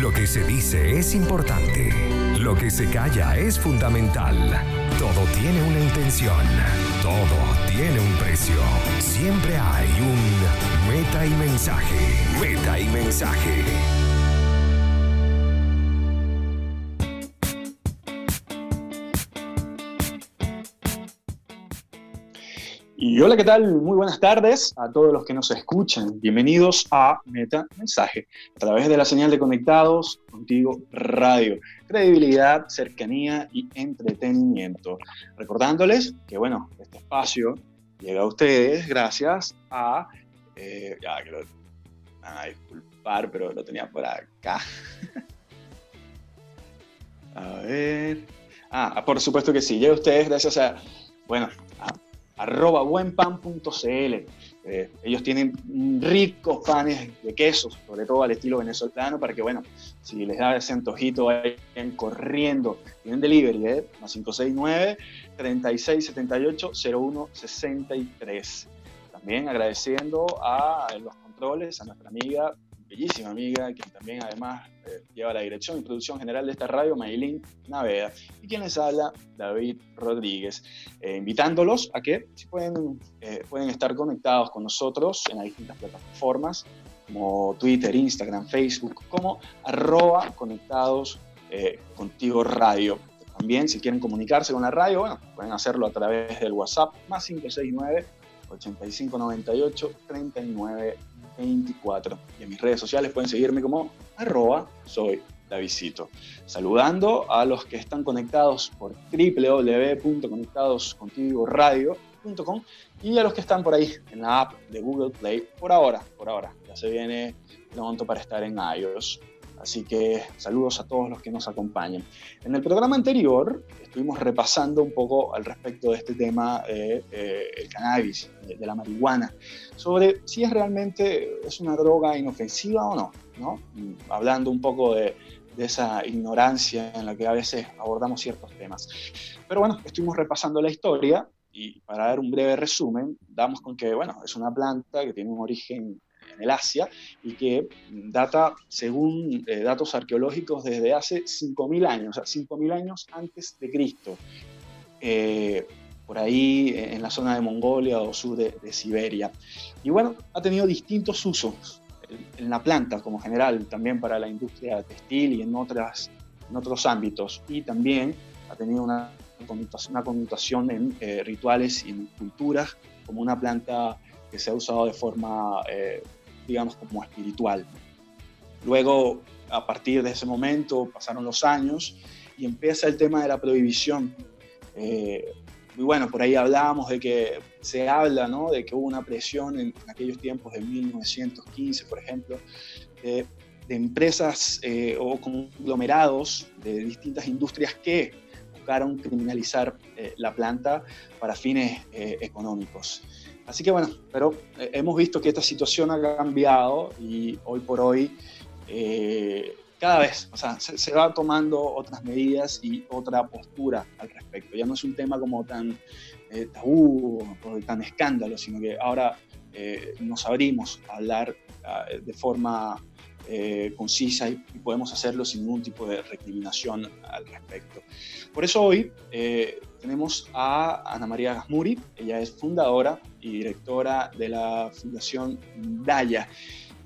Lo que se dice es importante. Lo que se calla es fundamental. Todo tiene una intención. Todo tiene un precio. Siempre hay un meta y mensaje. Meta y mensaje. Y hola, ¿qué tal? Muy buenas tardes a todos los que nos escuchan. Bienvenidos a Meta Mensaje, a través de la señal de Conectados Contigo Radio. Credibilidad, cercanía y entretenimiento. Recordándoles que, bueno, este espacio llega a ustedes gracias a... Eh, ya que lo... a disculpar, pero lo tenía por acá. a ver... Ah, por supuesto que sí, llega a ustedes gracias a... Bueno, arroba buenpan.cl. Eh, ellos tienen ricos panes de quesos, sobre todo al estilo venezolano, para que, bueno, si les da ese antojito, vayan corriendo. Tienen delivery, ¿eh? Más 569 3678 0163. También agradeciendo a los controles, a nuestra amiga bellísima amiga, quien también además eh, lleva la dirección y producción general de esta radio, Maylin Naveda, y quien les habla, David Rodríguez, eh, invitándolos a que si pueden, eh, pueden estar conectados con nosotros en las distintas plataformas, como Twitter, Instagram, Facebook, como arroba conectados contigo radio. También si quieren comunicarse con la radio, bueno, pueden hacerlo a través del WhatsApp más 569 8598 39 24. Y en mis redes sociales pueden seguirme como arroba soy Davidito. Saludando a los que están conectados por www.conectadoscontigoradio.com y a los que están por ahí en la app de Google Play por ahora, por ahora. Ya se viene pronto para estar en iOS. Así que saludos a todos los que nos acompañan. En el programa anterior estuvimos repasando un poco al respecto de este tema del eh, cannabis, de, la marihuana, sobre si es realmente es una droga inofensiva o no, ¿no? hablando un poco de, de esa ignorancia en la que a veces abordamos ciertos temas. Pero bueno, estuvimos repasando la historia y para dar un breve resumen, damos con que, bueno, es una planta que tiene un origen en el Asia y que data, según eh, datos arqueológicos, desde hace 5.000 años, o sea, 5.000 años antes de Cristo. Eh, por ahí eh, en la zona de Mongolia o sur de, Siberia. Y bueno, ha tenido distintos usos en la planta como general, también para la industria textil y en, otras, en otros ámbitos. Y también ha tenido una connotación, una connotación en rituales y en culturas como una planta que se ha usado de forma digamos, como espiritual. Luego, a partir de ese momento, pasaron los años y empieza el tema de la prohibición. Eh, y bueno, por ahí hablábamos de que se habla, ¿no? De que hubo una presión en, aquellos tiempos de 1915, por ejemplo, de, empresas eh, o conglomerados de distintas industrias que buscaron criminalizar eh, la planta para fines económicos. Así que bueno, pero eh, hemos visto que esta situación ha cambiado y hoy por hoy eh, cada vez, o sea, se, va tomando otras medidas y otra postura al respecto. Ya no es un tema como tan eh, tabú o tan escándalo, sino que ahora nos abrimos a hablar ah, de forma concisa y, podemos hacerlo sin ningún tipo de recriminación al respecto. Por eso hoy tenemos a Ana María Gasmuri, ella es fundadora y directora de la Fundación Daya,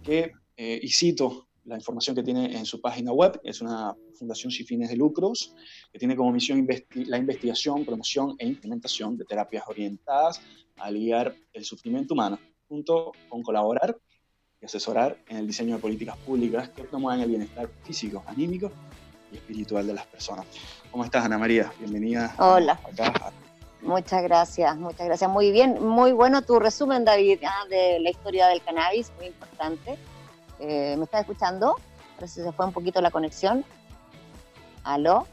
que, eh, y cito la información que tiene en su página web, es una fundación sin fines de lucros, que tiene como misión la investigación, promoción e implementación de terapias orientadas a aliviar el sufrimiento humano, junto con colaborar y asesorar en el diseño de políticas públicas que promuevan el bienestar físico, anímico y espiritual de las personas. ¿Cómo estás, Ana María? Bienvenida. Hola. Muchas gracias, muchas gracias. Muy bien, muy bueno tu resumen, David, ah, de la historia del cannabis, muy importante. Eh, ¿Me estás escuchando? Parece que se fue un poquito la conexión. ¿Aló?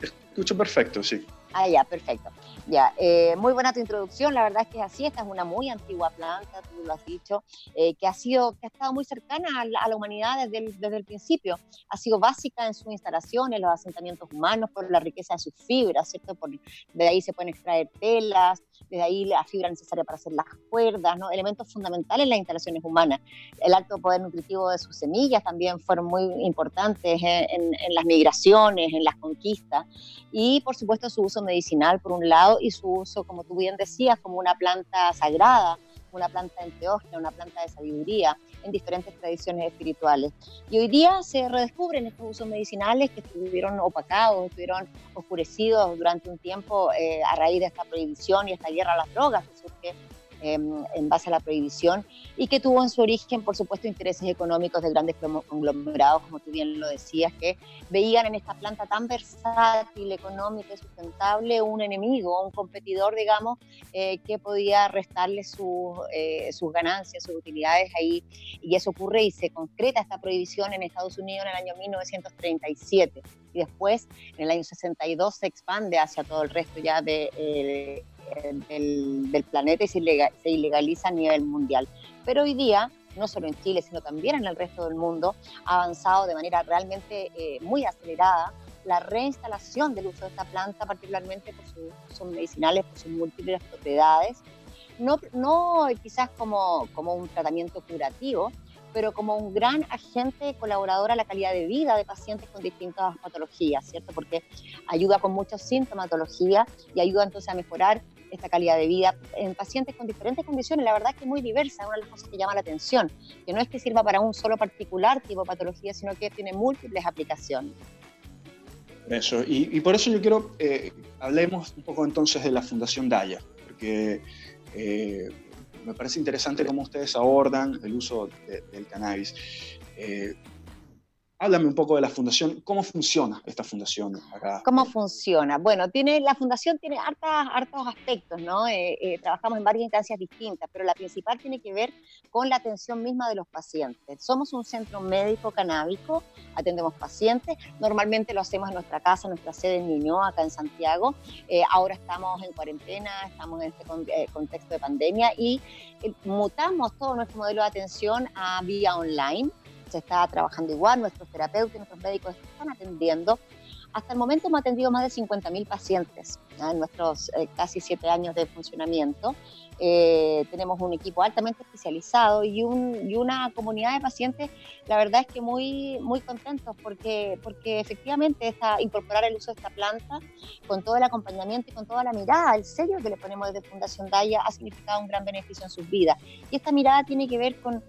Escucho perfecto, sí. Ah, ya, perfecto. Ya, eh, muy buena tu introducción, la verdad es que es así, esta es una muy antigua planta, tú lo has dicho, eh, que ha sido, que ha estado muy cercana a la, humanidad desde el, desde el, principio, ha sido básica en sus instalaciones, los asentamientos humanos, por la riqueza de sus fibras, ¿cierto? Por, de ahí se pueden extraer telas, desde ahí la fibra necesaria para hacer las cuerdas, ¿no? elementos fundamentales en las instalaciones humanas. El alto poder nutritivo de sus semillas también fueron muy importantes en, en las migraciones, en las conquistas, y por supuesto su uso medicinal por un lado y su uso, como tú bien decías, como una planta sagrada una planta enteógena, una planta de sabiduría en diferentes tradiciones espirituales. Y hoy día se redescubren estos usos medicinales que estuvieron opacados, estuvieron oscurecidos durante un tiempo eh, a raíz de esta prohibición y esta guerra a las drogas que surge Em, en base a la prohibición y que tuvo en su origen, por supuesto, intereses económicos de grandes conglomerados, como tú bien lo decías, que veían en esta planta tan versátil, económica y sustentable un enemigo, un competidor, digamos, eh, que podía restarle eh, sus ganancias, sus utilidades ahí. Y eso ocurre y se concreta esta prohibición en Estados Unidos en el año 1937 y después en el año 62 se expande hacia todo el resto ya de, eh, del, planeta y se, ilegaliza a nivel mundial. Pero hoy día, no solo en Chile, sino también en el resto del mundo, ha avanzado de manera realmente eh, muy acelerada la reinstalación del uso de esta planta, particularmente por sus medicinales, por sus múltiples propiedades. No, no quizás como, como un tratamiento curativo, pero como un gran agente colaborador a la calidad de vida de pacientes con distintas patologías, ¿cierto? Porque ayuda con mucha sintomatología y ayuda entonces a mejorar esta calidad de vida en pacientes con diferentes condiciones. La verdad es que es muy diversa, una de las cosas que llama la atención, que no es que sirva para un solo particular tipo de patología, sino que tiene múltiples aplicaciones. Eso, y, por eso yo quiero, eh, hablemos un poco entonces de la Fundación Daya, porque eh, me parece interesante cómo ustedes abordan el uso del cannabis. Eh, Háblame un poco de la fundación, ¿cómo funciona esta fundación acá? ¿Cómo funciona? Bueno, tiene, la fundación tiene hartas, hartos aspectos, ¿no? Eh, eh, trabajamos en varias instancias distintas, pero la principal tiene que ver con la atención misma de los pacientes. Somos un centro médico canábico, atendemos pacientes, normalmente lo hacemos en nuestra casa, en nuestra sede en Ñuñoa, acá en Santiago. Eh, ahora estamos en cuarentena, estamos en este contexto de pandemia y mutamos todo nuestro modelo de atención a vía online se está trabajando igual, nuestros terapeutas, nuestros médicos están atendiendo. Hasta el momento hemos atendido más de 50.000 pacientes en nuestros eh, casi siete años de funcionamiento. Eh, tenemos un equipo altamente especializado y, un, y, una comunidad de pacientes, la verdad es que muy, muy contentos porque, porque efectivamente esta, incorporar el uso de esta planta con todo el acompañamiento y con toda la mirada, el sello que le ponemos desde Fundación Daya ha significado un gran beneficio en sus vidas. Y esta mirada tiene que ver con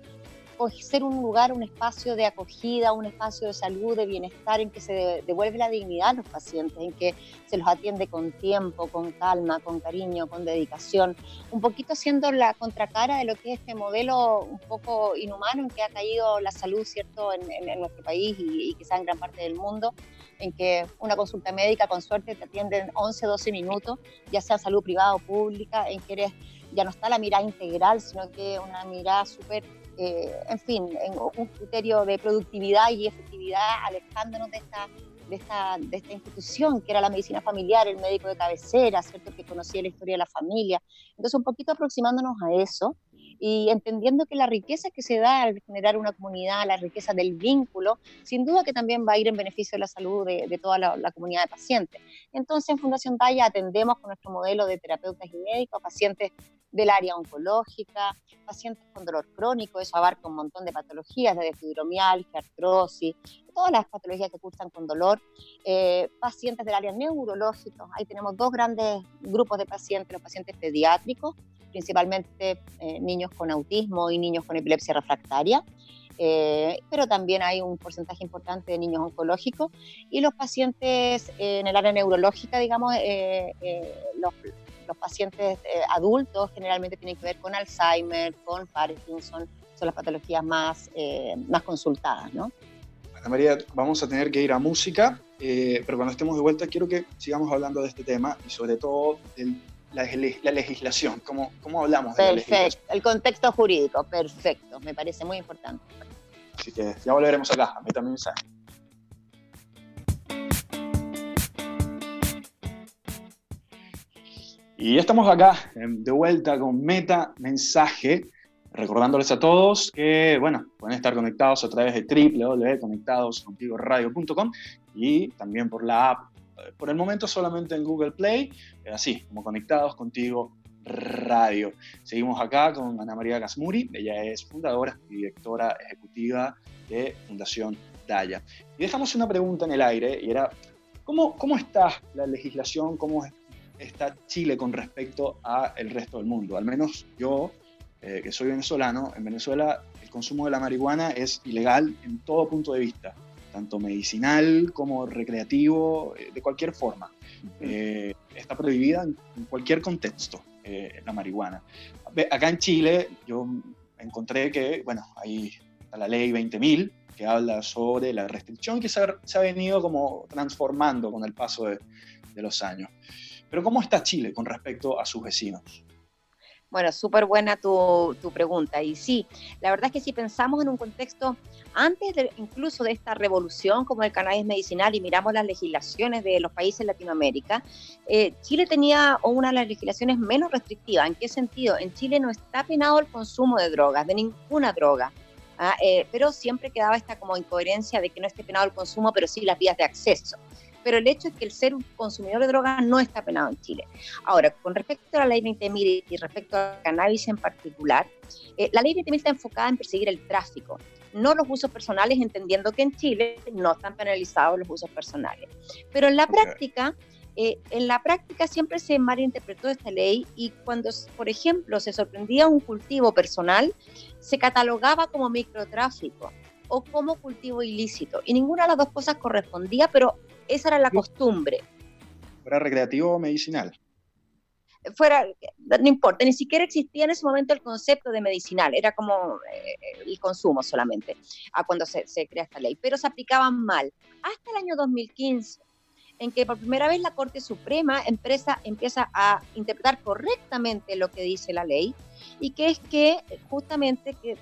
ser un lugar, un espacio de acogida, un espacio de salud, de bienestar, en que se devuelve la dignidad a los pacientes, en que se los atiende con tiempo, con calma, con cariño, con dedicación, un poquito siendo la contracara de lo que es este modelo un poco inhumano en que ha caído la salud, ¿cierto?, en, nuestro país y, y quizá en gran parte del mundo en que una consulta médica con suerte te atienden 11, 12 minutos, ya sea salud privada o pública, en que eres, ya no está la mirada integral, sino que una mirada súper eh, en fin, en un criterio de productividad y efectividad, alejándonos de esta, de, esta, de esta institución que era la medicina familiar, el médico de cabecera, ¿cierto? que conocía la historia de la familia. Entonces, un poquito aproximándonos a eso y entendiendo que la riqueza que se da al generar una comunidad, la riqueza del vínculo, sin duda que también va a ir en beneficio de la salud de, toda la, comunidad de pacientes. Entonces, en Fundación Talla atendemos con nuestro modelo de terapeutas y médicos pacientes del área oncológica, pacientes con dolor crónico, eso abarca un montón de patologías, desde fibromialgia, artrosis, todas las patologías que cursan con dolor, eh, pacientes del área neurológica, ahí tenemos dos grandes grupos de pacientes, los pacientes pediátricos, principalmente eh, niños con autismo y niños con epilepsia refractaria, eh, pero también hay un porcentaje importante de niños oncológicos y los pacientes en el área neurológica, digamos, los, los, pacientes adultos generalmente tienen que ver con Alzheimer, con Parkinson, son las patologías más, más consultadas, ¿no? Ana María, vamos a tener que ir a música, pero cuando estemos de vuelta quiero que sigamos hablando de este tema y sobre todo del la, legislación, ¿cómo, cómo hablamos de la legislación? el contexto jurídico, perfecto, me parece muy importante. Así que ya volveremos acá, a mí también mensaje. Y estamos acá de vuelta con Meta Mensaje, recordándoles a todos que, bueno, pueden estar conectados a través de www.conectadoscontigoradio.com y también por la app por el momento solamente en Google Play, así como conectados contigo Radio. Seguimos acá con Ana María Gasmuri, ella es fundadora y directora ejecutiva de Fundación Daya. Y dejamos una pregunta en el aire y era, ¿cómo, cómo está la legislación, cómo está Chile con respecto al resto del mundo? Al menos yo, eh, que soy venezolano, en Venezuela el consumo de la marihuana es ilegal en todo punto de vista, tanto medicinal como recreativo, eh, de cualquier forma. Eh, está prohibida en, cualquier contexto la marihuana. Acá en Chile yo encontré que, bueno, ahí está la ley 20.000, que habla sobre la restricción que se ha, venido como transformando con el paso de, los años. Pero ¿cómo está Chile con respecto a sus vecinos? Bueno, súper buena tu, tu, pregunta. Y sí, la verdad es que si pensamos en un contexto antes de, incluso de esta revolución como el cannabis medicinal y miramos las legislaciones de los países de Latinoamérica, eh, Chile tenía una de las legislaciones menos restrictivas. ¿En qué sentido? En Chile no está penado el consumo de drogas, de ninguna droga. ¿Ah? Eh, pero siempre quedaba esta como incoherencia de que no esté penado el consumo, pero sí las vías de acceso. Pero el hecho es que el ser un consumidor de drogas no está penado en Chile. Ahora, con respecto a la ley 20.000 y respecto al cannabis en particular, eh, la ley 20.000 está enfocada en perseguir el tráfico, no los usos personales, entendiendo que en Chile no están penalizados los usos personales. Pero en la práctica, eh, en la práctica siempre se malinterpretó esta ley y cuando, por ejemplo, se sorprendía un cultivo personal, se catalogaba como microtráfico o como cultivo ilícito. Y ninguna de las dos cosas correspondía, pero esa era la costumbre. ¿Fuera recreativo o medicinal? Fuera, no importa, ni siquiera existía en ese momento el concepto de medicinal, era como eh, el consumo solamente, a cuando se, se crea esta ley, pero se aplicaban mal. Hasta el año 2015 en que por primera vez la Corte Suprema empieza a interpretar correctamente lo que dice la ley y que es que justamente que,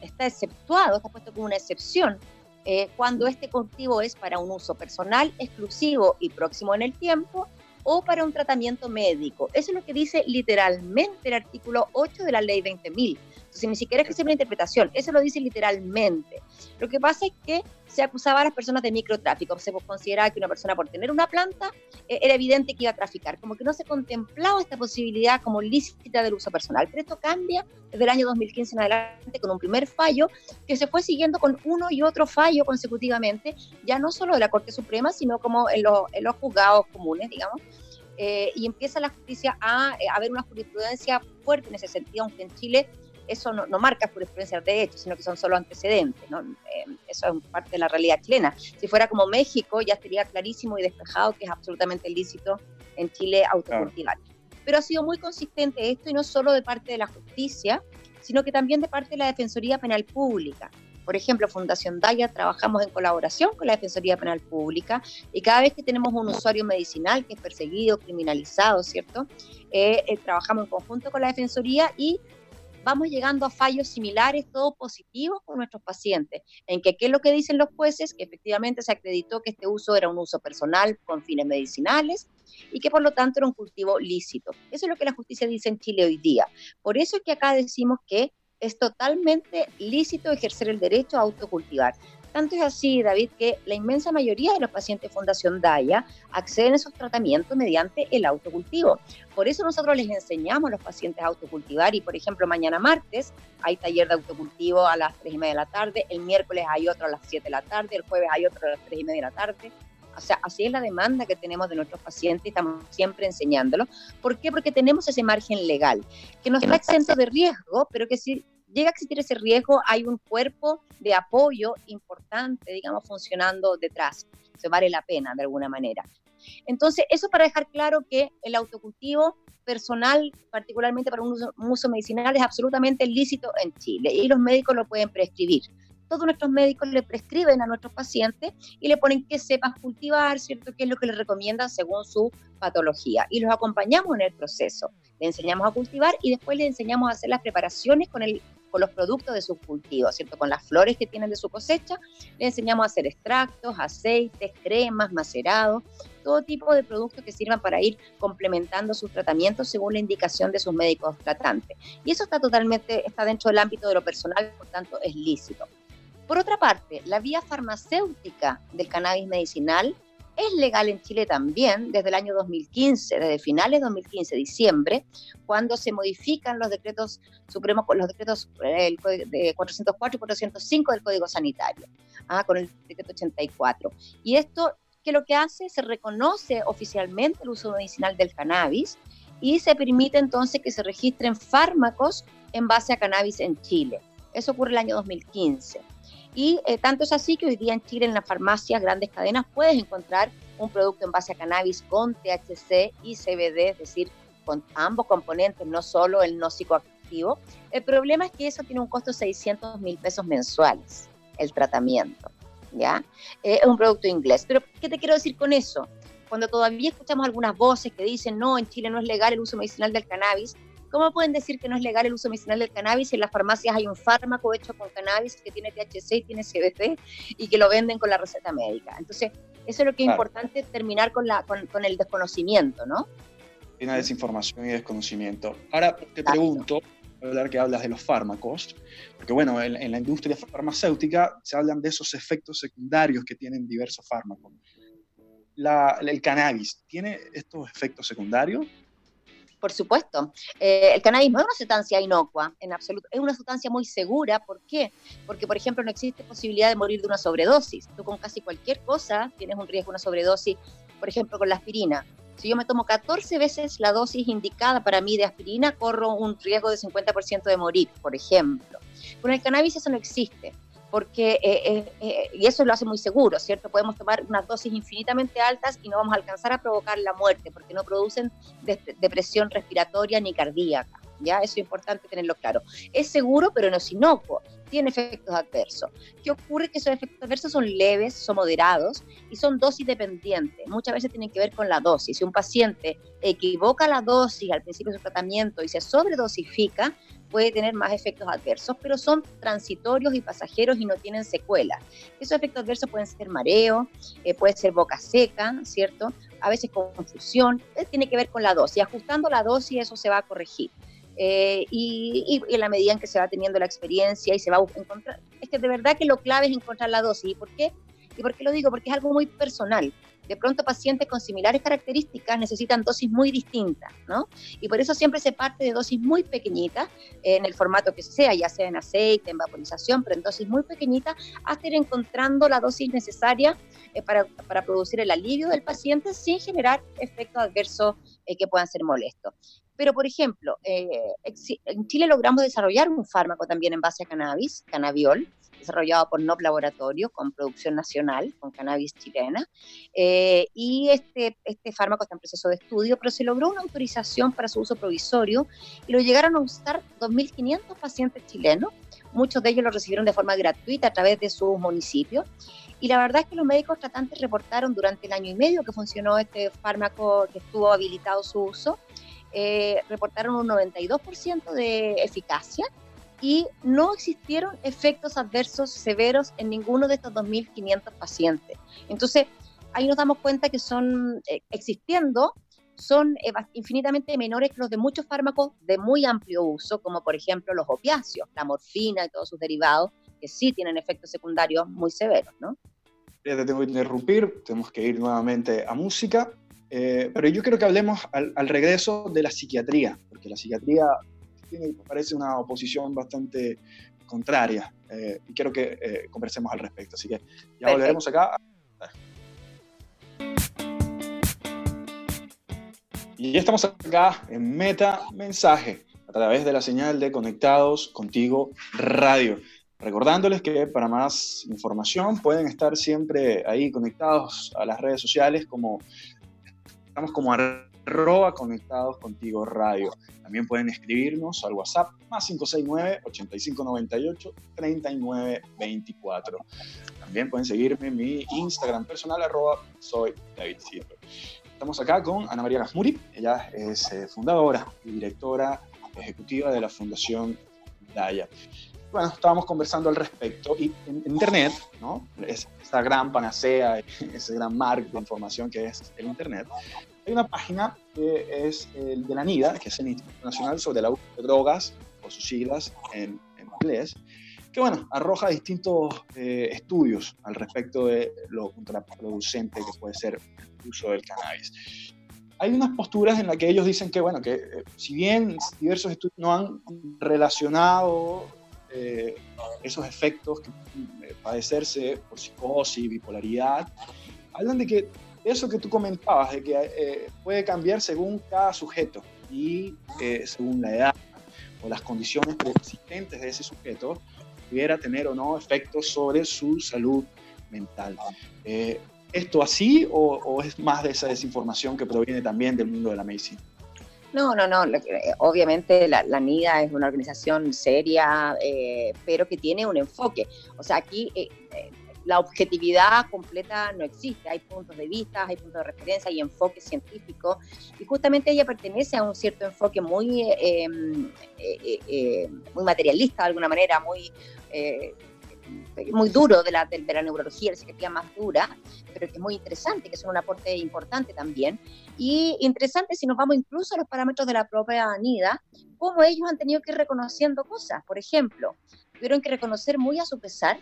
está exceptuado, está puesto como una excepción eh, cuando este cultivo es para un uso personal, exclusivo y próximo en el tiempo o para un tratamiento médico. Eso es lo que dice literalmente el artículo 8 de la ley 20.000. Entonces, ni siquiera es que sea una interpretación, eso lo dice literalmente. Lo que pasa es que se acusaba a las personas de microtráfico, se consideraba que una persona por tener una planta eh, era evidente que iba a traficar, como que no se contemplaba esta posibilidad como lícita del uso personal. Pero esto cambia desde el año 2015 en adelante con un primer fallo que se fue siguiendo con uno y otro fallo consecutivamente, ya no solo de la Corte Suprema, sino como en, en los juzgados comunes, digamos. Eh, y empieza la justicia a, eh, a ver una jurisprudencia fuerte en ese sentido, aunque en Chile eso no, no marca jurisprudencia de hecho, sino que son solo antecedentes. ¿no? Eh, eso es parte de la realidad chilena. Si fuera como México, ya estaría clarísimo y despejado que es absolutamente ilícito en Chile autocultivar. Pero ha sido muy consistente esto y no solo de parte de la justicia, sino que también de parte de la Defensoría Penal Pública. Por ejemplo, Fundación Daya trabajamos en colaboración con la Defensoría Penal Pública y cada vez que tenemos un usuario medicinal que es perseguido, criminalizado, ¿cierto? Eh, eh, trabajamos en conjunto con la Defensoría y vamos llegando a fallos similares, todos positivos con nuestros pacientes, en que qué es lo que dicen los jueces, que efectivamente se acreditó que este uso era un uso personal con fines medicinales y que por lo tanto era un cultivo lícito. Eso es lo que la justicia dice en Chile hoy día. Por eso es que acá decimos que es totalmente lícito ejercer el derecho a autocultivar. Tanto es así, David, que la inmensa mayoría de los pacientes de Fundación DAIA acceden a esos tratamientos mediante el autocultivo. Por eso nosotros les enseñamos a los pacientes a autocultivar y, por ejemplo, mañana martes hay taller de autocultivo a las 3 y media de la tarde, el miércoles hay otro a las 7 de la tarde, el jueves hay otro a las 3 y media de la tarde. O sea, así es la demanda que tenemos de nuestros pacientes y estamos siempre enseñándolo. ¿Por qué? Porque tenemos ese margen legal, que no está exento de riesgo, pero que sí llega a existir ese riesgo, hay un cuerpo de apoyo importante, digamos, funcionando detrás. Se vale la pena de alguna manera. Entonces, eso para dejar claro que el autocultivo personal, particularmente para un uso, un uso medicinal, es absolutamente lícito en Chile y los médicos lo pueden prescribir todos nuestros médicos le prescriben a nuestros pacientes y le ponen que sepas cultivar, ¿cierto? ¿Qué es lo que les recomiendan según su patología? Y los acompañamos en el proceso. Le enseñamos a cultivar y después le enseñamos a hacer las preparaciones con el con los productos de sus cultivos, ¿cierto? Con las flores que tienen de su cosecha, le enseñamos a hacer extractos, aceites, cremas, macerados, todo tipo de productos que sirvan para ir complementando sus tratamientos según la indicación de sus médicos tratantes. Y eso está totalmente, está dentro del ámbito de lo personal, por tanto es lícito. Por otra parte, la vía farmacéutica del cannabis medicinal es legal en Chile también desde el año 2015, desde finales de 2015, diciembre, cuando se modifican los decretos supremos, los decretos el, de 404 y 405 del Código Sanitario, ah, con el decreto 84. Y esto, que lo que hace? Se reconoce oficialmente el uso medicinal del cannabis y se permite entonces que se registren fármacos en base a cannabis en Chile. Eso ocurre el año 2015. Y eh, tanto es así que hoy día en Chile, en las farmacias, grandes cadenas, puedes encontrar un producto en base a cannabis con THC y CBD, es decir, con ambos componentes, no solo el no psicoactivo. El problema es que eso tiene un costo de 600 mil pesos mensuales, el tratamiento. ¿ya? Eh, es un producto inglés. Pero, ¿qué te quiero decir con eso? Cuando todavía escuchamos algunas voces que dicen, no, en Chile no es legal el uso medicinal del cannabis, ¿Cómo pueden decir que no es legal el uso medicinal del cannabis si en las farmacias hay un fármaco hecho con cannabis que tiene THC y tiene CBD y que lo venden con la receta médica? Entonces, eso es lo que es importante terminar con, la, con, el desconocimiento, ¿no? Una desinformación y desconocimiento. Ahora te pregunto, hablar que hablas de los fármacos, porque bueno, en, la industria farmacéutica se hablan de esos efectos secundarios que tienen diversos fármacos. ¿El cannabis tiene estos efectos secundarios? Por supuesto. Eh, el cannabis no es una sustancia inocua, en absoluto. Es una sustancia muy segura. ¿Por qué? Porque, por ejemplo, no existe posibilidad de morir de una sobredosis. Tú con casi cualquier cosa tienes un riesgo de una sobredosis, por ejemplo, con la aspirina. Si yo me tomo 14 veces la dosis indicada para mí de aspirina, corro un riesgo de 50% de morir, por ejemplo. Con el cannabis eso no existe porque, eh, eh, eh, y eso lo hace muy seguro, ¿cierto? Podemos tomar unas dosis infinitamente altas y no vamos a alcanzar a provocar la muerte, porque no producen depresión respiratoria ni cardíaca, ¿ya? Eso es importante tenerlo claro. Es seguro, pero no es inocuo, tiene efectos adversos. ¿Qué ocurre? Que esos efectos adversos son leves, son moderados y son dosis dependientes. Muchas veces tienen que ver con la dosis. Si un paciente equivoca la dosis al principio de su tratamiento y se sobredosifica, puede tener más efectos adversos, pero son transitorios y pasajeros y no tienen secuelas. Esos efectos adversos pueden ser mareo, eh, puede ser boca seca, ¿cierto? A veces confusión, eh, tiene que ver con la dosis. Ajustando la dosis eso se va a corregir. Eh, y, y, en la medida en que se va teniendo la experiencia y se va a encontrar, es que de verdad que lo clave es encontrar la dosis. ¿Y por qué? ¿Y por qué lo digo? Porque es algo muy personal de pronto pacientes con similares características necesitan dosis muy distintas, ¿no? Y por eso siempre se parte de dosis muy pequeñitas, en el formato que sea, ya sea en aceite, en vaporización, pero en dosis muy pequeñitas, hasta ir encontrando la dosis necesaria eh, para, para, producir el alivio del paciente sin generar efectos adversos eh, que puedan ser molestos. Pero, por ejemplo, eh, en Chile logramos desarrollar un fármaco también en base a cannabis, cannabiol, desarrollado por NOP Laboratorio con producción nacional, con cannabis chilena. Eh, y este, este fármaco está en proceso de estudio, pero se logró una autorización para su uso provisorio y lo llegaron a usar 2.500 pacientes chilenos. Muchos de ellos lo recibieron de forma gratuita a través de sus municipios. Y la verdad es que los médicos tratantes reportaron durante el año y medio que funcionó este fármaco, que estuvo habilitado su uso, eh, reportaron un 92% de eficacia y no existieron efectos adversos severos en ninguno de estos 2.500 pacientes. Entonces, ahí nos damos cuenta que son, eh, existiendo, son eh, infinitamente menores que los de muchos fármacos de muy amplio uso, como por ejemplo los opiáceos, la morfina y todos sus derivados, que sí tienen efectos secundarios muy severos, ¿no? Ya te tengo que interrumpir, tenemos que ir nuevamente a música, eh, pero yo quiero que hablemos al, al regreso de la psiquiatría, porque la psiquiatría tiene, parece una oposición bastante contraria eh, y quiero que eh, conversemos al respecto. Así que ya volveremos acá. Y ya estamos acá en Meta Mensaje a través de la señal de Conectados Contigo Radio. Recordándoles que para más información pueden estar siempre ahí conectados a las redes sociales como estamos como arroba conectados contigo radio. También pueden escribirnos al WhatsApp más 569-8598-3924. También pueden seguirme en mi Instagram personal arroba soy David Silver. Estamos acá con Ana María Gasmuri, ella es eh, fundadora y directora ejecutiva de la Fundación Daya. Bueno, estábamos conversando al respecto y en Internet, ¿no? Es, esa gran panacea, ese gran mar de información que es el Internet, hay una página que es el de la NIDA, que es el Instituto Nacional sobre la de Drogas, o sus siglas en, inglés, que bueno, arroja distintos eh, estudios al respecto de lo contraproducente que puede ser el uso del cannabis. Hay unas posturas en las que ellos dicen que, bueno, que eh, si bien diversos estudios no han relacionado eh, esos efectos que padecerse por psicosis, bipolaridad, hablan de que eso que tú comentabas, de que puede cambiar según cada sujeto y según la edad o las condiciones preexistentes de ese sujeto, pudiera tener o no efectos sobre su salud mental. Eh, ¿Esto así o, es más de esa desinformación que proviene también del mundo de la medicina? No, no, no. Obviamente la, NIDA es una organización seria, eh, pero que tiene un enfoque. O sea, aquí eh, la objetividad completa no existe, hay puntos de vista, hay puntos de referencia, hay enfoque científico, y justamente ella pertenece a un cierto enfoque muy, em, eh, eh, muy materialista de alguna manera, muy, eh, muy duro de la, de, la neurología, la psiquiatría más dura, pero que es muy interesante, que es un aporte importante también. Y interesante si nos vamos incluso a los parámetros de la propia ANIDA, cómo ellos han tenido que ir reconociendo cosas. Por ejemplo, tuvieron que reconocer muy a su pesar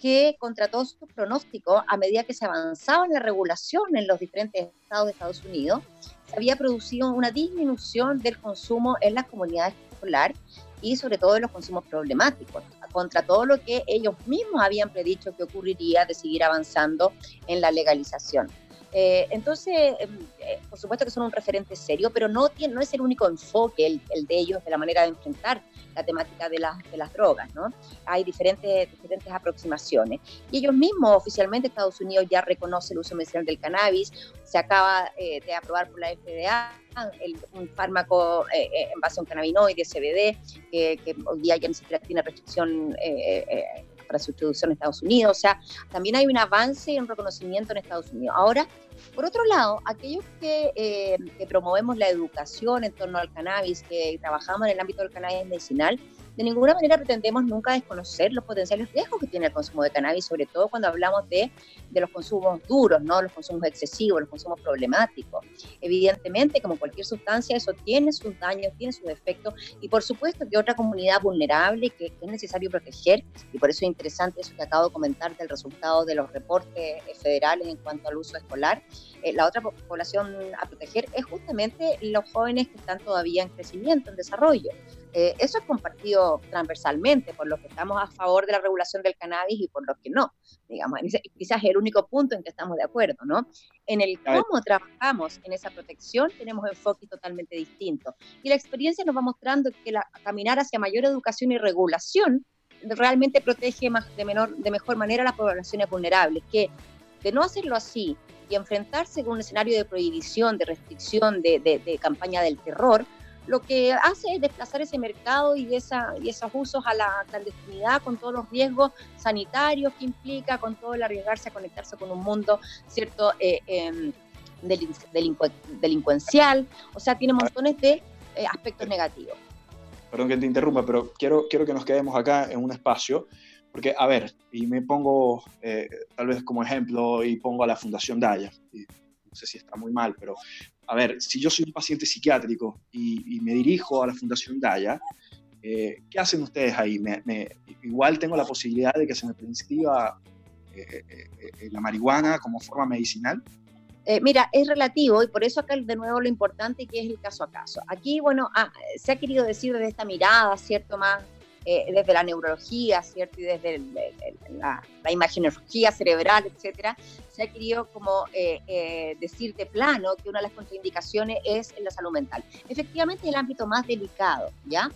que contra todos sus pronósticos, a medida que se avanzaba en la regulación en los diferentes estados de Estados Unidos, se había producido una disminución del consumo en las comunidades escolares y sobre todo de los consumos problemáticos, contra todo lo que ellos mismos habían predicho que ocurriría de seguir avanzando en la legalización. Eh, entonces, em, eh, por supuesto que son un referente serio, pero no, tiene, no es el único enfoque el, de ellos de la manera de enfrentar la temática de, las de las drogas, ¿no? Hay diferentes, diferentes aproximaciones. Y ellos mismos, oficialmente, Estados Unidos ya reconoce el uso medicinal del cannabis, se acaba eh, de aprobar por la FDA el, un fármaco en base a un cannabinoide, CBD, que hoy día ya ni siquiera tiene restricción para su introducción en Estados Unidos. O sea, también hay un avance y un reconocimiento en Estados Unidos. Ahora, por otro lado, aquellos que, eh, que promovemos la educación en torno al cannabis, que trabajamos en el ámbito del cannabis medicinal, de ninguna manera pretendemos nunca desconocer los potenciales riesgos que tiene el consumo de cannabis, sobre todo cuando hablamos de, de los consumos duros, ¿no? los consumos excesivos, los consumos problemáticos. Evidentemente, como cualquier sustancia, eso tiene sus daños, tiene sus efectos, y por supuesto que otra comunidad vulnerable que, es necesario proteger, y por eso es interesante eso que acabo de comentar del resultado de los reportes federales en cuanto al uso escolar, eh, la otra población a proteger es justamente los jóvenes que están todavía en crecimiento, en desarrollo. Eh, eso es compartido transversalmente por los que estamos a favor de la regulación del cannabis y por los que no. Digamos, quizás es el único punto en que estamos de acuerdo, ¿no? En el cómo trabajamos en esa protección tenemos enfoques totalmente distintos. Y la experiencia nos va mostrando que la, caminar hacia mayor educación y regulación realmente protege más, de, menor, de mejor manera a las poblaciones vulnerables, que de no hacerlo así y enfrentarse con un escenario de prohibición, de restricción, de, de campaña del terror, lo que hace es desplazar ese mercado y, esa, y esos usos a la clandestinidad con todos los riesgos sanitarios que implica, con todo el arriesgarse a conectarse con un mundo, ¿cierto? Eh, em, delincuencial, o sea, tiene montones de eh, aspectos negativos. Perdón que te interrumpa, pero quiero, quiero que nos quedemos acá en un espacio, porque, a ver, y me pongo eh, tal vez como ejemplo y pongo a la Fundación Daya, no sé si está muy mal, pero a ver, si yo soy un paciente psiquiátrico y, me dirijo a la Fundación Daya, eh, ¿qué hacen ustedes ahí? Me, igual tengo la posibilidad de que se me prescriba eh, eh, la marihuana como forma medicinal. mira, es relativo y por eso acá de nuevo lo importante que es el caso a caso. Aquí, bueno, ah, se ha querido decir desde esta mirada, ¿cierto? Más desde la neurología, ¿cierto? Y desde la, la, imagenología cerebral, etcétera, se ha querido como eh, eh, decir de plano que una de las contraindicaciones es en la salud mental. Efectivamente, es el ámbito más delicado, ¿ya?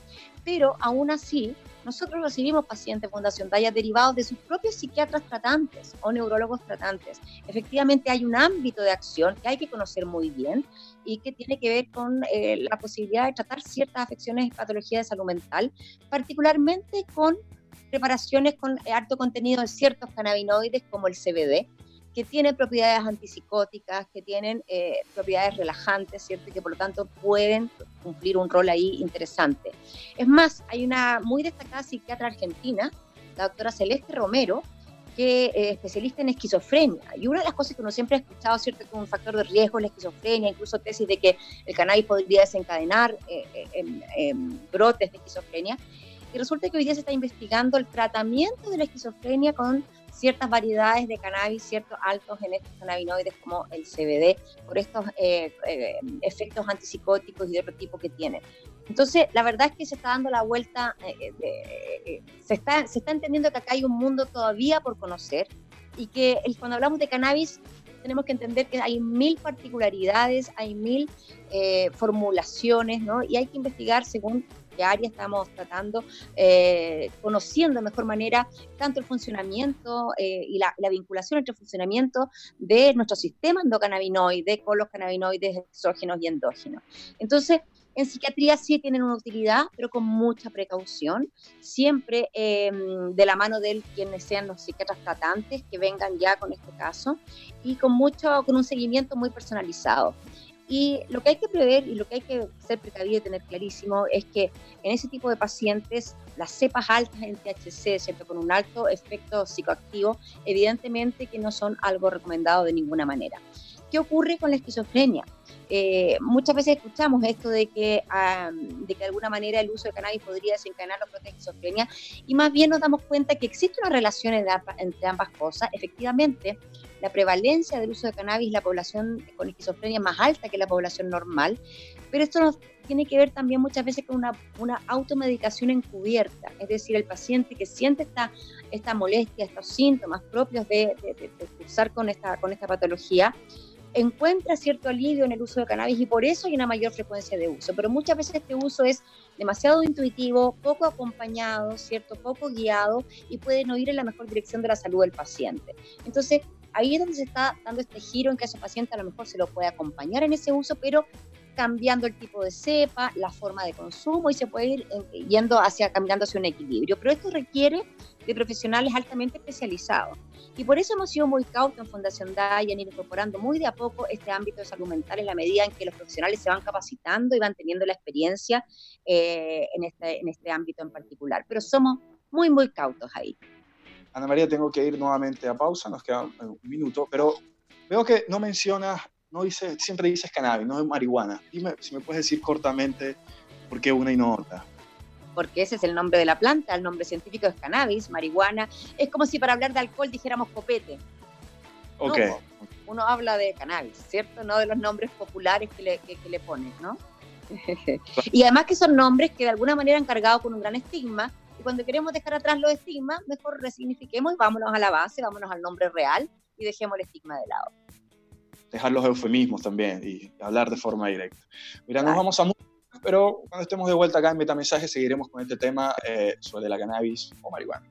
Pero aún así, nosotros recibimos pacientes Fundación Daya derivados de sus propios psiquiatras tratantes o neurólogos tratantes. Efectivamente, hay un ámbito de acción que hay que conocer muy bien y que tiene que ver con eh, la posibilidad de tratar ciertas afecciones y patologías de salud mental, particularmente con preparaciones con alto contenido de ciertos cannabinoides como el CBD, que tienen propiedades antipsicóticas, que tienen eh, propiedades relajantes, ¿cierto? Y que por lo tanto pueden cumplir un rol ahí interesante. Es más, hay una muy destacada psiquiatra argentina, la doctora Celeste Romero, que es especialista en esquizofrenia. Y una de las cosas que uno siempre ha escuchado, ¿cierto? Que un factor de riesgo es la esquizofrenia, incluso tesis de que el cannabis podría desencadenar eh, eh, brotes de esquizofrenia. Y resulta que hoy día se está investigando el tratamiento de la esquizofrenia con ciertas variedades de cannabis, ciertos altos en estos cannabinoides como el CBD, por estos eh, eh, efectos antipsicóticos y de otro tipo que tiene. Entonces, la verdad es que se está dando la vuelta, eh, se, está, se está entendiendo que acá hay un mundo todavía por conocer y que cuando hablamos de cannabis tenemos que entender que hay mil particularidades, hay mil formulaciones, ¿no? Y hay que investigar según qué área estamos tratando, eh, conociendo de mejor manera tanto el funcionamiento eh, y la, vinculación entre el funcionamiento de nuestro sistema endocannabinoide con los cannabinoides exógenos y endógenos. Entonces, en psiquiatría sí tienen una utilidad, pero con mucha precaución, siempre em, de la mano de quienes sean los psiquiatras tratantes que vengan ya con este caso y con mucho, con un seguimiento muy personalizado. Y lo que hay que prever y lo que hay que ser precavido y tener clarísimo es que en ese tipo de pacientes las cepas altas en THC, siempre con un alto efecto psicoactivo, evidentemente que no son algo recomendado de ninguna manera. ¿Qué ocurre con la esquizofrenia? Eh, muchas veces escuchamos esto de que, de que de alguna manera el uso de cannabis podría desencadenar los brotes de esquizofrenia y más bien nos damos cuenta que existe una relación entre ambas cosas. Efectivamente, la prevalencia del uso de cannabis la población con esquizofrenia más alta que la población normal, pero esto nos tiene que ver también muchas veces con una, una automedicación encubierta, es decir, el paciente que siente esta, esta molestia, estos síntomas propios de, de, de, con esta, con esta patología, encuentra cierto alivio en el uso de cannabis y por eso hay una mayor frecuencia de uso. Pero muchas veces este uso es demasiado intuitivo, poco acompañado, cierto, poco guiado y puede no ir en la mejor dirección de la salud del paciente. Entonces, ahí es donde se está dando este giro en que a ese paciente a lo mejor se lo puede acompañar en ese uso, pero cambiando el tipo de cepa, la forma de consumo y se puede ir eh, yendo hacia, caminando hacia un equilibrio. Pero esto requiere de profesionales altamente especializados. Y por eso hemos sido muy cautos en Fundación DAI en ir incorporando muy de a poco este ámbito de salud mental en la medida en que los profesionales se van capacitando y van teniendo la experiencia eh, en, este, en este ámbito en particular. Pero somos muy, muy cautos ahí. Ana María, tengo que ir nuevamente a pausa, nos queda un minuto, pero veo que no mencionas, no dice, siempre dices cannabis, no es marihuana. Dime si me puedes decir cortamente por qué una y no otra. Porque ese es el nombre de la planta, el nombre científico es cannabis, marihuana. Es como si para hablar de alcohol dijéramos copete. Ok. uno habla de cannabis, ¿cierto? No de los nombres populares que le, que, le pones, ¿no? y además que son nombres que de alguna manera han cargado con un gran estigma cuando queremos dejar atrás los estigmas, mejor resignifiquemos y vámonos a la base, vámonos al nombre real y dejemos el estigma de lado. Dejar los eufemismos también y hablar de forma directa. Mira, nos vamos a pero cuando estemos de vuelta acá en Metamensaje seguiremos con este tema eh, sobre la cannabis o marihuana.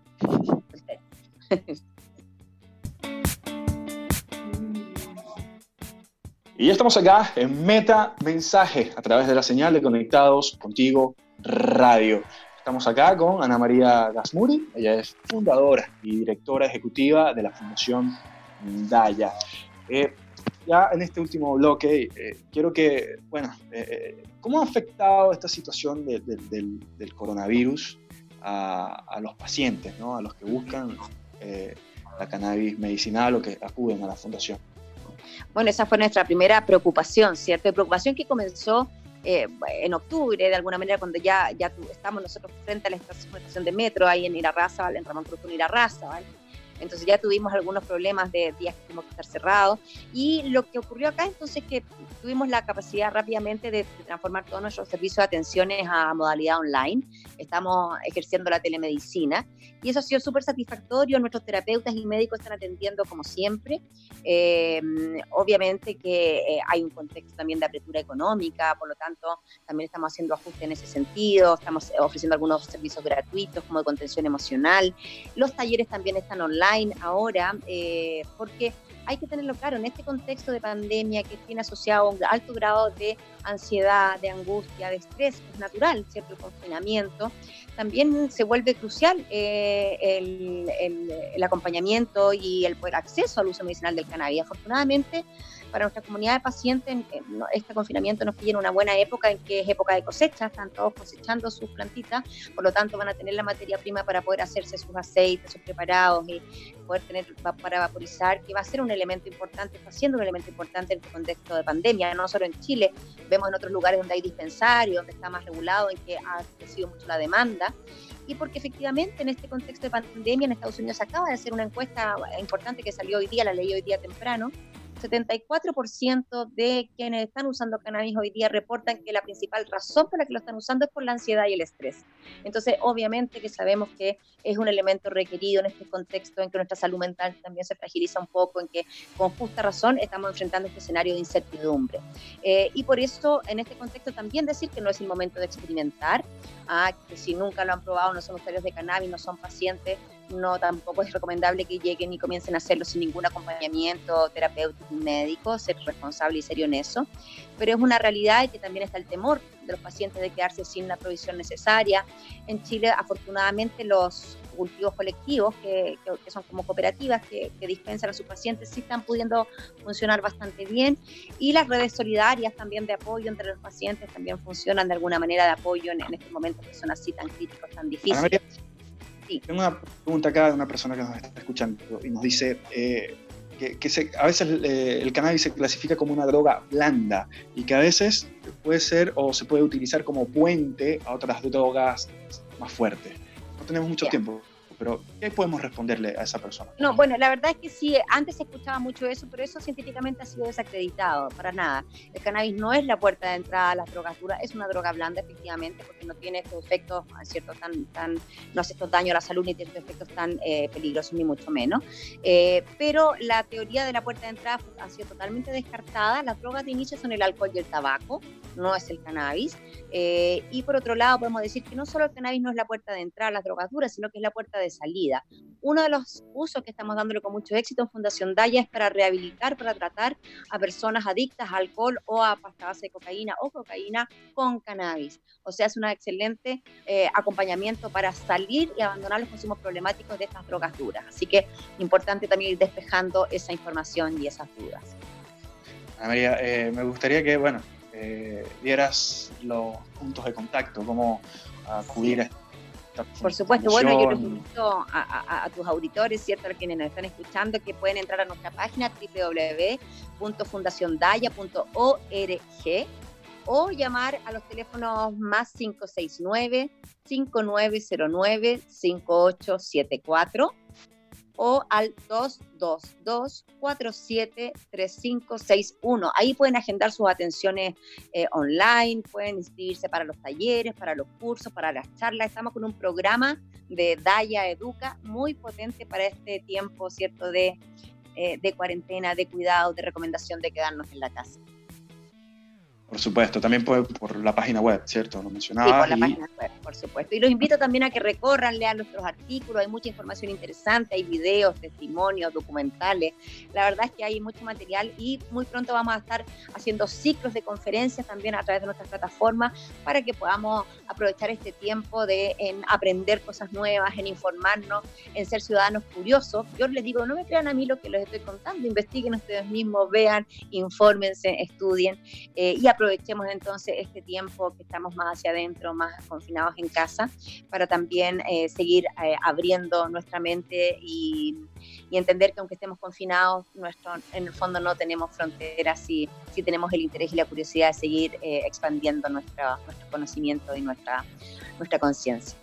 Y ya estamos acá en Meta Mensaje a través de la señal de Conectados Contigo Radio. Estamos acá con Ana María Gasmuri, ella es fundadora y directora ejecutiva de la Fundación Daya. Eh, ya en este último bloque, eh, quiero que, bueno, eh, ¿cómo ha afectado esta situación del, coronavirus a, los pacientes, ¿no? a los que buscan la cannabis medicinal o que acuden a la fundación? Bueno, esa fue nuestra primera preocupación, ¿cierto? Preocupación que comenzó eh, en octubre, de alguna manera, cuando ya, ya estamos nosotros frente a la estación, de metro, ahí en Irarraza, en Ramón Cruz, en Irarraza, ¿vale? Entonces ya tuvimos algunos problemas de días que tuvimos que estar cerrados. Y lo que ocurrió acá entonces es que tuvimos la capacidad rápidamente de, transformar todos nuestros servicios de atenciones a modalidad online. Estamos ejerciendo la telemedicina y eso ha sido súper satisfactorio. Nuestros terapeutas y médicos están atendiendo como siempre. Eh, obviamente que eh, hay un contexto también de apertura económica, por lo tanto también estamos haciendo ajustes en ese sentido. Estamos ofreciendo algunos servicios gratuitos como de contención emocional. Los talleres también están online ahora, eh, porque hay que tenerlo claro, en este contexto de pandemia que tiene asociado un alto grado de ansiedad, de angustia, de estrés, es natural, ¿cierto? El confinamiento, también se vuelve crucial eh, el, el, acompañamiento y el poder acceso al uso medicinal del cannabis. Afortunadamente, para nuestra comunidad de pacientes, este confinamiento nos pilla en una buena época, en que es época de cosecha, están todos cosechando sus plantitas, por lo tanto van a tener la materia prima para poder hacerse sus aceites, sus preparados y poder tener para vaporizar, que va a ser un elemento importante, está siendo un elemento importante en este contexto de pandemia, no solo en Chile, vemos en otros lugares donde hay dispensarios, donde está más regulado, en que ha crecido mucho la demanda. y porque efectivamente en este contexto de pandemia en Estados Unidos acaba de hacer una encuesta importante que salió hoy día, la leí hoy día temprano, 74% de quienes están usando cannabis hoy día reportan que la principal razón por la que lo están usando es por la ansiedad y el estrés. Entonces, obviamente que sabemos que es un elemento requerido en este contexto en que nuestra salud mental también se fragiliza un poco, en que con justa razón estamos enfrentando este escenario de incertidumbre. Eh, y por eso, en este contexto, también decir que no es el momento de experimentar, ah, que si nunca lo han probado, no son usuarios de cannabis, no son pacientes, no tampoco es recomendable que lleguen y comiencen a hacerlo sin ningún acompañamiento terapéutico y médico, ser responsable y serio en eso. Pero es una realidad y que también está el temor de los pacientes de quedarse sin la provisión necesaria. En Chile, afortunadamente, los cultivos colectivos, que, son como cooperativas que, dispensan a sus pacientes, sí están pudiendo funcionar bastante bien. Y las redes solidarias también de apoyo entre los pacientes también funcionan de alguna manera de apoyo en, en estos momentos que son así tan críticos, tan difíciles. Tengo una pregunta acá de una persona que nos está escuchando y nos dice eh, que, a veces eh, el cannabis se clasifica como una droga blanda y que a veces puede ser o se puede utilizar como puente a otras drogas más fuertes. No tenemos mucho tiempo pero ¿qué podemos responderle a esa persona? No, bueno, la verdad es que sí, antes se escuchaba mucho eso, pero eso científicamente ha sido desacreditado, para nada. El cannabis no es la puerta de entrada a las drogas duras, es una droga blanda, efectivamente, porque no tiene estos efectos, ¿cierto? Tan, tan, no hace estos daños a la salud ni tiene estos efectos tan eh, peligrosos, ni mucho menos. Eh, pero la teoría de la puerta de entrada ha sido totalmente descartada. Las drogas de inicio son el alcohol y el tabaco, no es el cannabis. Eh, y por otro lado, podemos decir que no solo el cannabis no es la puerta de entrada a las drogas duras, sino que es la puerta de salida. Uno de los usos que estamos dándole con mucho éxito en Fundación Daya es para rehabilitar, para tratar a personas adictas a alcohol o a pasta base de cocaína o cocaína con cannabis. O sea, es un excelente eh, acompañamiento para salir y abandonar los consumos problemáticos de estas drogas duras. Así que importante también ir despejando esa información y esas dudas. Ana María, eh, me gustaría que, bueno, eh, vieras los puntos de contacto, cómo acudir a por supuesto, bueno, yo les invito a, tus auditores, ¿cierto? A quienes nos están escuchando, que pueden entrar a nuestra página www.fundaciondaya.org o llamar a los teléfonos más 569 5909 5874 o al 222-473561. Ahí pueden agendar sus atenciones eh, online, pueden inscribirse para los talleres, para los cursos, para las charlas. Estamos con un programa de Daya Educa muy potente para este tiempo, ¿cierto?, de, eh, de cuarentena, de cuidado, de recomendación de quedarnos en la casa. Por supuesto, también por, por, la página web, ¿cierto? Lo mencionaba. Sí, por la página web, por supuesto. Y los invito también a que recorran, lean nuestros artículos, hay mucha información interesante, hay videos, testimonios, documentales. La verdad es que hay mucho material y muy pronto vamos a estar haciendo ciclos de conferencias también a través de nuestras plataformas para que podamos aprovechar este tiempo de en aprender cosas nuevas, en informarnos, en ser ciudadanos curiosos. Yo les digo, no me crean a mí lo que les estoy contando, investiguen ustedes mismos, vean, infórmense, estudien eh, y aprovechemos entonces este tiempo que estamos más hacia adentro, más confinados en casa, para también eh, seguir eh, abriendo nuestra mente y, entender que aunque estemos confinados, nuestro, en el fondo no tenemos fronteras y si tenemos el interés y la curiosidad de seguir eh, expandiendo nuestro, conocimiento y nuestra, nuestra conciencia.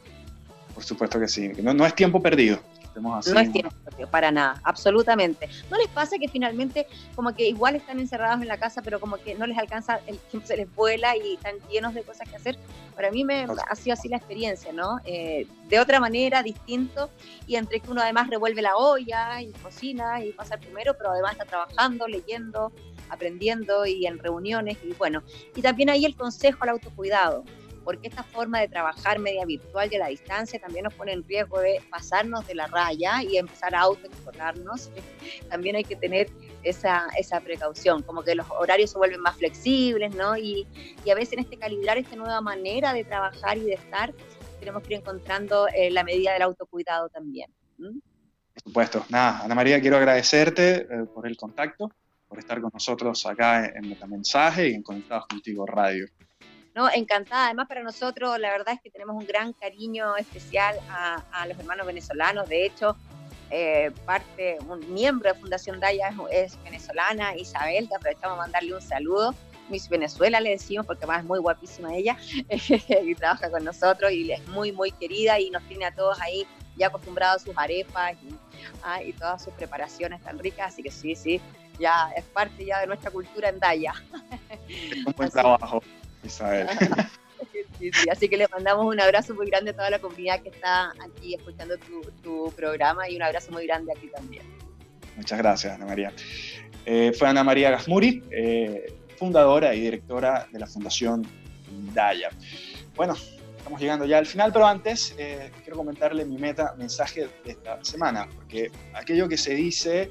Por supuesto que sí, no es tiempo perdido. No es tiempo para nada, absolutamente. ¿No les pasa que finalmente como que igual están encerrados en la casa, pero como que no les alcanza, el tiempo se les vuela y están llenos de cosas que hacer? Para mí me ha sido así la experiencia, ¿no? Eh, de otra manera, distinto, y entre que uno además revuelve la olla y cocina y pasa primero, pero además está trabajando, leyendo, aprendiendo y en reuniones y bueno, y también ahí el consejo al autocuidado porque esta forma de trabajar media virtual y a la distancia también nos pone en riesgo de pasarnos de la raya y empezar a autoexplotarnos. también hay que tener esa, esa precaución, como que los horarios se vuelven más flexibles, ¿no? Y, y a veces en este calibrar esta nueva manera de trabajar y de estar, tenemos que ir encontrando eh, la medida del autocuidado también. Por supuesto. Nada, Ana María, quiero agradecerte eh, por el contacto, por estar con nosotros acá en Metamensaje y en Conectados Contigo Radio. No, encantada. Además, para nosotros, la verdad es que tenemos un gran cariño especial a, los hermanos venezolanos. De hecho, eh, parte, un miembro de Fundación Daya es, venezolana, Isabel, que aprovechamos a mandarle un saludo. Miss Venezuela le decimos, porque además es muy guapísima ella, y trabaja con nosotros y es muy, muy querida y nos tiene a todos ahí ya acostumbrados a sus arepas y, ah, y todas sus preparaciones tan ricas, así que sí, sí, ya es parte ya de nuestra cultura en Daya. Un buen trabajo, Isabel. así que le mandamos un abrazo muy grande a toda la comunidad que está aquí escuchando tu, programa y un abrazo muy grande aquí también. Muchas gracias, Ana María. Eh, fue Ana María Gasmuri, eh, fundadora y directora de la Fundación Daya. Bueno, estamos llegando ya al final, pero antes eh, quiero comentarle mi meta mensaje de esta semana, porque aquello que se dice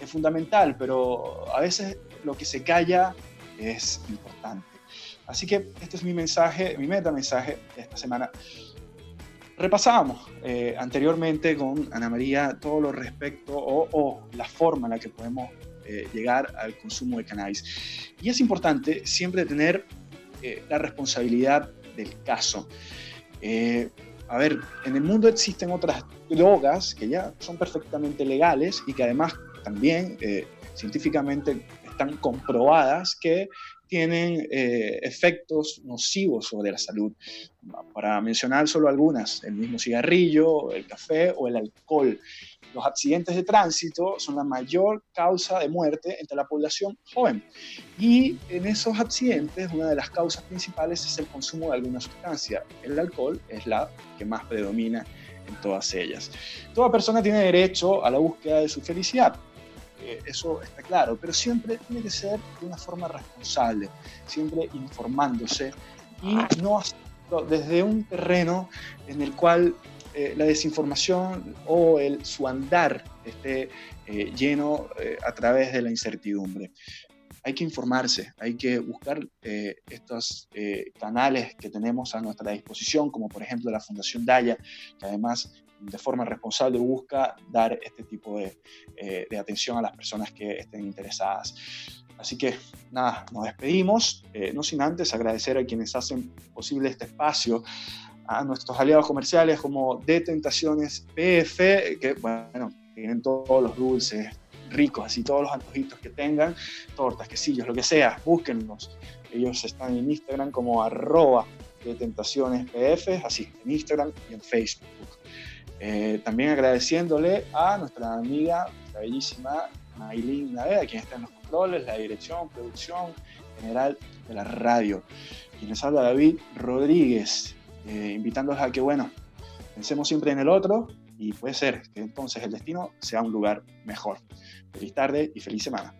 es fundamental, pero a veces lo que se calla es importante. Así que este es mi mensaje, mi meta mensaje de esta semana. Repasábamos eh, anteriormente con Ana María todo lo respecto o, la forma en la que podemos eh, llegar al consumo de cannabis. Y es importante siempre tener eh, la responsabilidad del caso. a ver, en el mundo existen otras drogas que ya son perfectamente legales y que además también eh, científicamente están comprobadas que tienen eh, efectos nocivos sobre la salud. Para mencionar solo algunas, el mismo cigarrillo, el café o el alcohol. Los accidentes de tránsito son la mayor causa de muerte entre la población joven. Y en esos accidentes, una de las causas principales es el consumo de alguna sustancia. El alcohol es la que más predomina en todas ellas. Toda persona tiene derecho a la búsqueda de su felicidad eso está claro, pero siempre tiene que ser de una forma responsable, siempre informándose y no desde un terreno en el cual eh, la desinformación o el, su andar esté eh, lleno eh, a través de la incertidumbre. Hay que informarse, hay que buscar estos canales que tenemos a nuestra disposición, como por ejemplo la Fundación Daya, que además de forma responsable busca dar este tipo de, eh, de, atención a las personas que estén interesadas. Así que nada, nos despedimos, eh, no sin antes agradecer a quienes hacen posible este espacio, a nuestros aliados comerciales como De Tentaciones PF, que bueno, tienen todos los dulces ricos, así todos los antojitos que tengan, tortas, quesillos, lo que sea, búsquenlos. Ellos están en Instagram como arroba de tentaciones PF, así, en Instagram y en Facebook. Eh, también agradeciéndole a nuestra amiga, la bellísima Maylin Naveda, quien está en los controles, la dirección, producción general de la radio. Quien les habla David Rodríguez, eh, invitándoles a que, bueno, pensemos siempre en el otro y puede ser que entonces el destino sea un lugar mejor. Feliz tarde y feliz semana.